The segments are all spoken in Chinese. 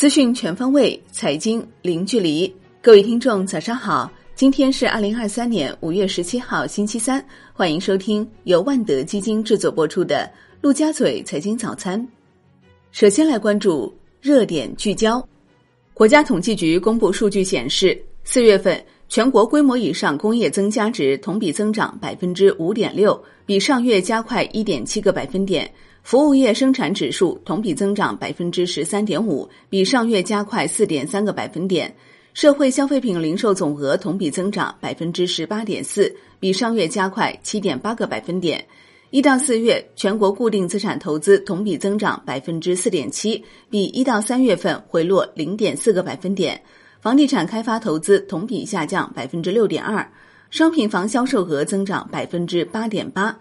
资讯全方位，财经零距离。各位听众，早上好！今天是二零二三年五月十七号，星期三。欢迎收听由万德基金制作播出的《陆家嘴财经早餐》。首先来关注热点聚焦。国家统计局公布数据显示，四月份全国规模以上工业增加值同比增长百分之五点六，比上月加快一点七个百分点。服务业生产指数同比增长百分之十三点五，比上月加快四点三个百分点。社会消费品零售总额同比增长百分之十八点四，比上月加快七点八个百分点。一到四月，全国固定资产投资同比增长百分之四点七，比一到三月份回落零点四个百分点。房地产开发投资同比下降百分之六点二，商品房销售额增长百分之八点八。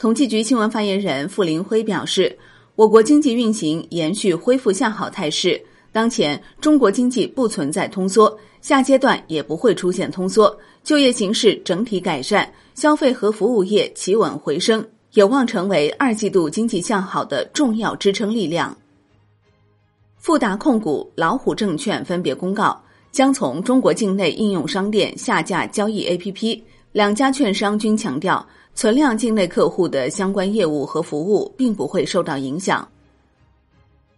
统计局新闻发言人傅林辉表示，我国经济运行延续恢复向好态势，当前中国经济不存在通缩，下阶段也不会出现通缩，就业形势整体改善，消费和服务业企稳回升，有望成为二季度经济向好的重要支撑力量。富达控股、老虎证券分别公告，将从中国境内应用商店下架交易 APP，两家券商均强调。存量境内客户的相关业务和服务并不会受到影响。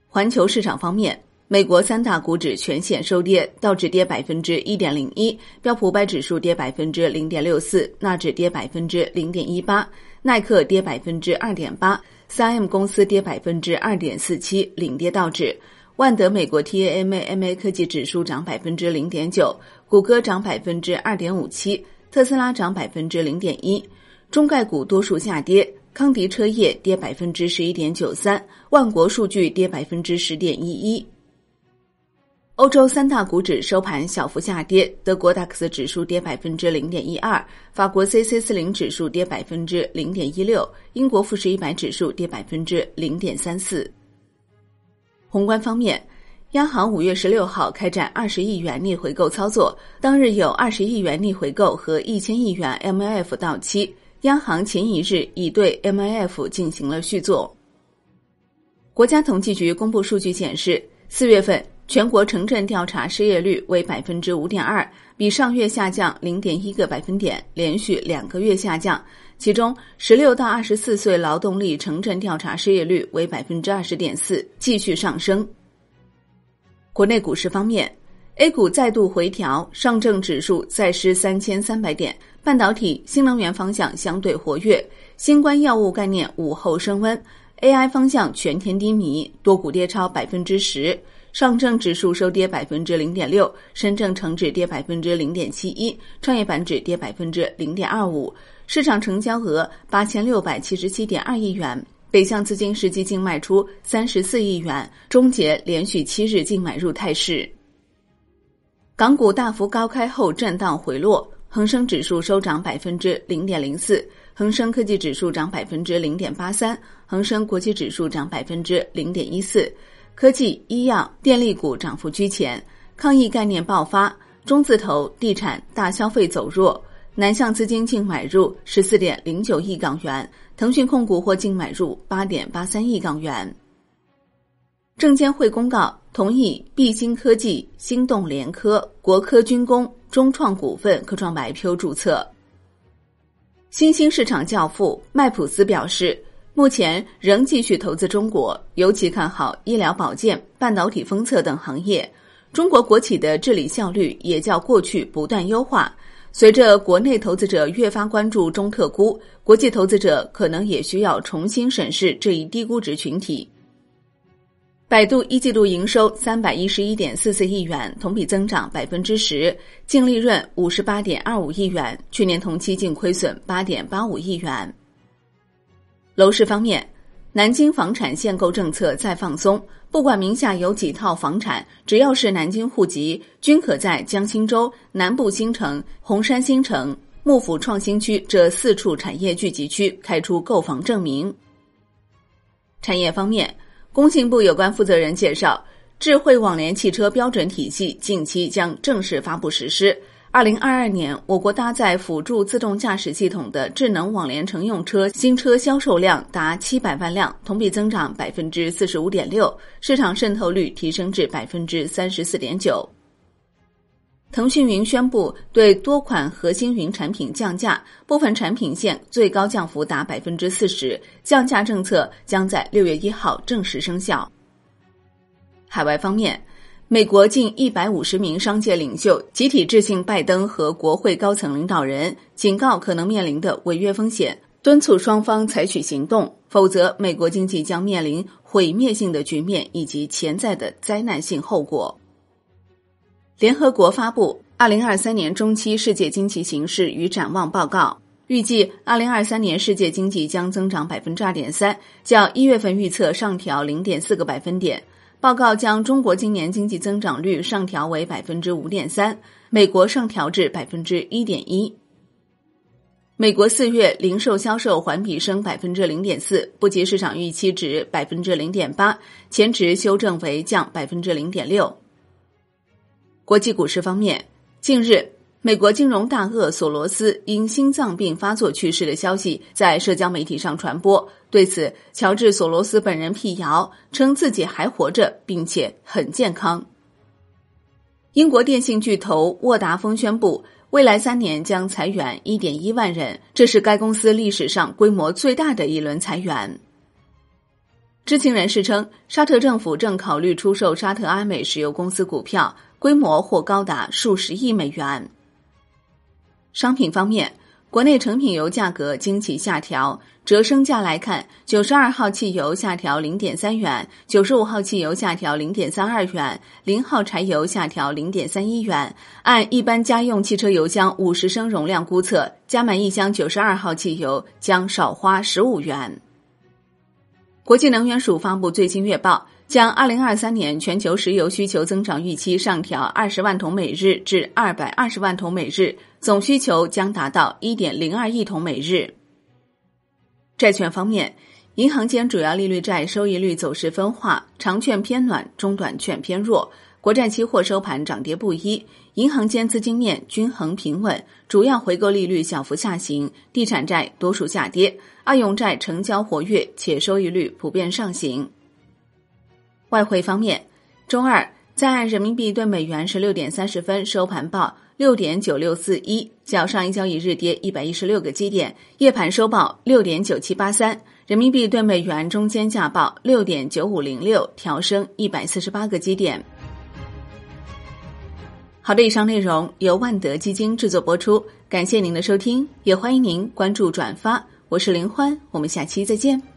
环球市场方面，美国三大股指全线收跌，道指跌百分之一点零一，标普五百指数跌百分之零点六四，纳指跌百分之零点一八，耐克跌百分之二点八，三 M 公司跌百分之二点四七，领跌道指。万德美国 TAMA-MA 科技指数涨百分之零点九，谷歌涨百分之二点五七，特斯拉涨百分之零点一。中概股多数下跌，康迪车业跌百分之十一点九三，万国数据跌百分之十点一一。欧洲三大股指收盘小幅下跌，德国 DAX 指数跌百分之零点一二，法国 c c 四零指数跌百分之零点一六，英国富时一百指数跌百分之零点三四。宏观方面，央行五月十六号开展二十亿元逆回购操作，当日有二十亿元逆回购和一千亿元 MLF 到期。央行前一日已对 MLF 进行了续作。国家统计局公布数据显示，四月份全国城镇调查失业率为百分之五点二，比上月下降零点一个百分点，连续两个月下降。其中，十六到二十四岁劳动力城镇调查失业率为百分之二十点四，继续上升。国内股市方面。A 股再度回调，上证指数再失三千三百点。半导体、新能源方向相对活跃，新冠药物概念午后升温。AI 方向全天低迷，多股跌超百分之十。上证指数收跌百分之零点六，深证成指跌百分之零点七一，创业板指跌百分之零点二五。市场成交额八千六百七十七点二亿元，北向资金实际净卖出三十四亿元，终结连续七日净买入态势。港股大幅高开后震荡回落，恒生指数收涨百分之零点零四，恒生科技指数涨百分之零点八三，恒生国际指数涨百分之零点一四。科技、医药、电力股涨幅居前，抗疫概念爆发，中字头、地产、大消费走弱，南向资金净买入十四点零九亿港元，腾讯控股或净买入八点八三亿港元。证监会公告同意碧鑫科技、心动联科、国科军工、中创股份科创板 IPO 注册。新兴市场教父麦普斯表示，目前仍继续投资中国，尤其看好医疗保健、半导体封测等行业。中国国企的治理效率也较过去不断优化。随着国内投资者越发关注中特估，国际投资者可能也需要重新审视这一低估值群体。百度一季度营收三百一十一点四四亿元，同比增长百分之十，净利润五十八点二五亿元，去年同期净亏损八点八五亿元。楼市方面，南京房产限购政策再放松，不管名下有几套房产，只要是南京户籍，均可在江心洲、南部新城、红山新城、幕府创新区这四处产业聚集区开出购房证明。产业方面。工信部有关负责人介绍，智慧网联汽车标准体系近期将正式发布实施。二零二二年，我国搭载辅助自动驾驶系统的智能网联乘用车新车销售量达七百万辆，同比增长百分之四十五点六，市场渗透率提升至百分之三十四点九。腾讯云宣布对多款核心云产品降价，部分产品线最高降幅达百分之四十，降价政策将在六月一号正式生效。海外方面。美国近一百五十名商界领袖集体致信拜登和国会高层领导人，警告可能面临的违约风险，敦促双方采取行动，否则美国经济将面临毁灭性的局面以及潜在的灾难性后果。联合国发布《二零二三年中期世界经济形势与展望报告》，预计二零二三年世界经济将增长百分之二点三，较一月份预测上调零点四个百分点。报告将中国今年经济增长率上调为百分之五点三，美国上调至百分之一点一。美国四月零售销售环比升百分之零点四，不及市场预期值百分之零点八，前值修正为降百分之零点六。国际股市方面，近日。美国金融大鳄索罗斯因心脏病发作去世的消息在社交媒体上传播。对此，乔治·索罗斯本人辟谣，称自己还活着，并且很健康。英国电信巨头沃达丰宣布，未来三年将裁员1.1万人，这是该公司历史上规模最大的一轮裁员。知情人士称，沙特政府正考虑出售沙特阿美石油公司股票，规模或高达数十亿美元。商品方面，国内成品油价格惊起下调，折升价来看，九十二号汽油下调零点三元，九十五号汽油下调零点三二元，零号柴油下调零点三一元。按一般家用汽车油箱五十升容量估测，加满一箱九十二号汽油将少花十五元。国际能源署发布最新月报。将二零二三年全球石油需求增长预期上调二十万桶每日至二百二十万桶每日，总需求将达到一点零二亿桶每日。债券方面，银行间主要利率债收益率走势分化，长券偏暖，中短券偏弱。国债期货收盘涨跌不一，银行间资金面均衡平稳，主要回购利率小幅下行，地产债多数下跌，二用债成交活跃且收益率普遍上行。外汇方面，周二在岸人民币对美元十六点三十分收盘报六点九六四一，较上一交易日跌一百一十六个基点。夜盘收报六点九七八三，人民币对美元中间价报六点九五零六，调升一百四十八个基点。好的，以上内容由万德基金制作播出，感谢您的收听，也欢迎您关注转发。我是林欢，我们下期再见。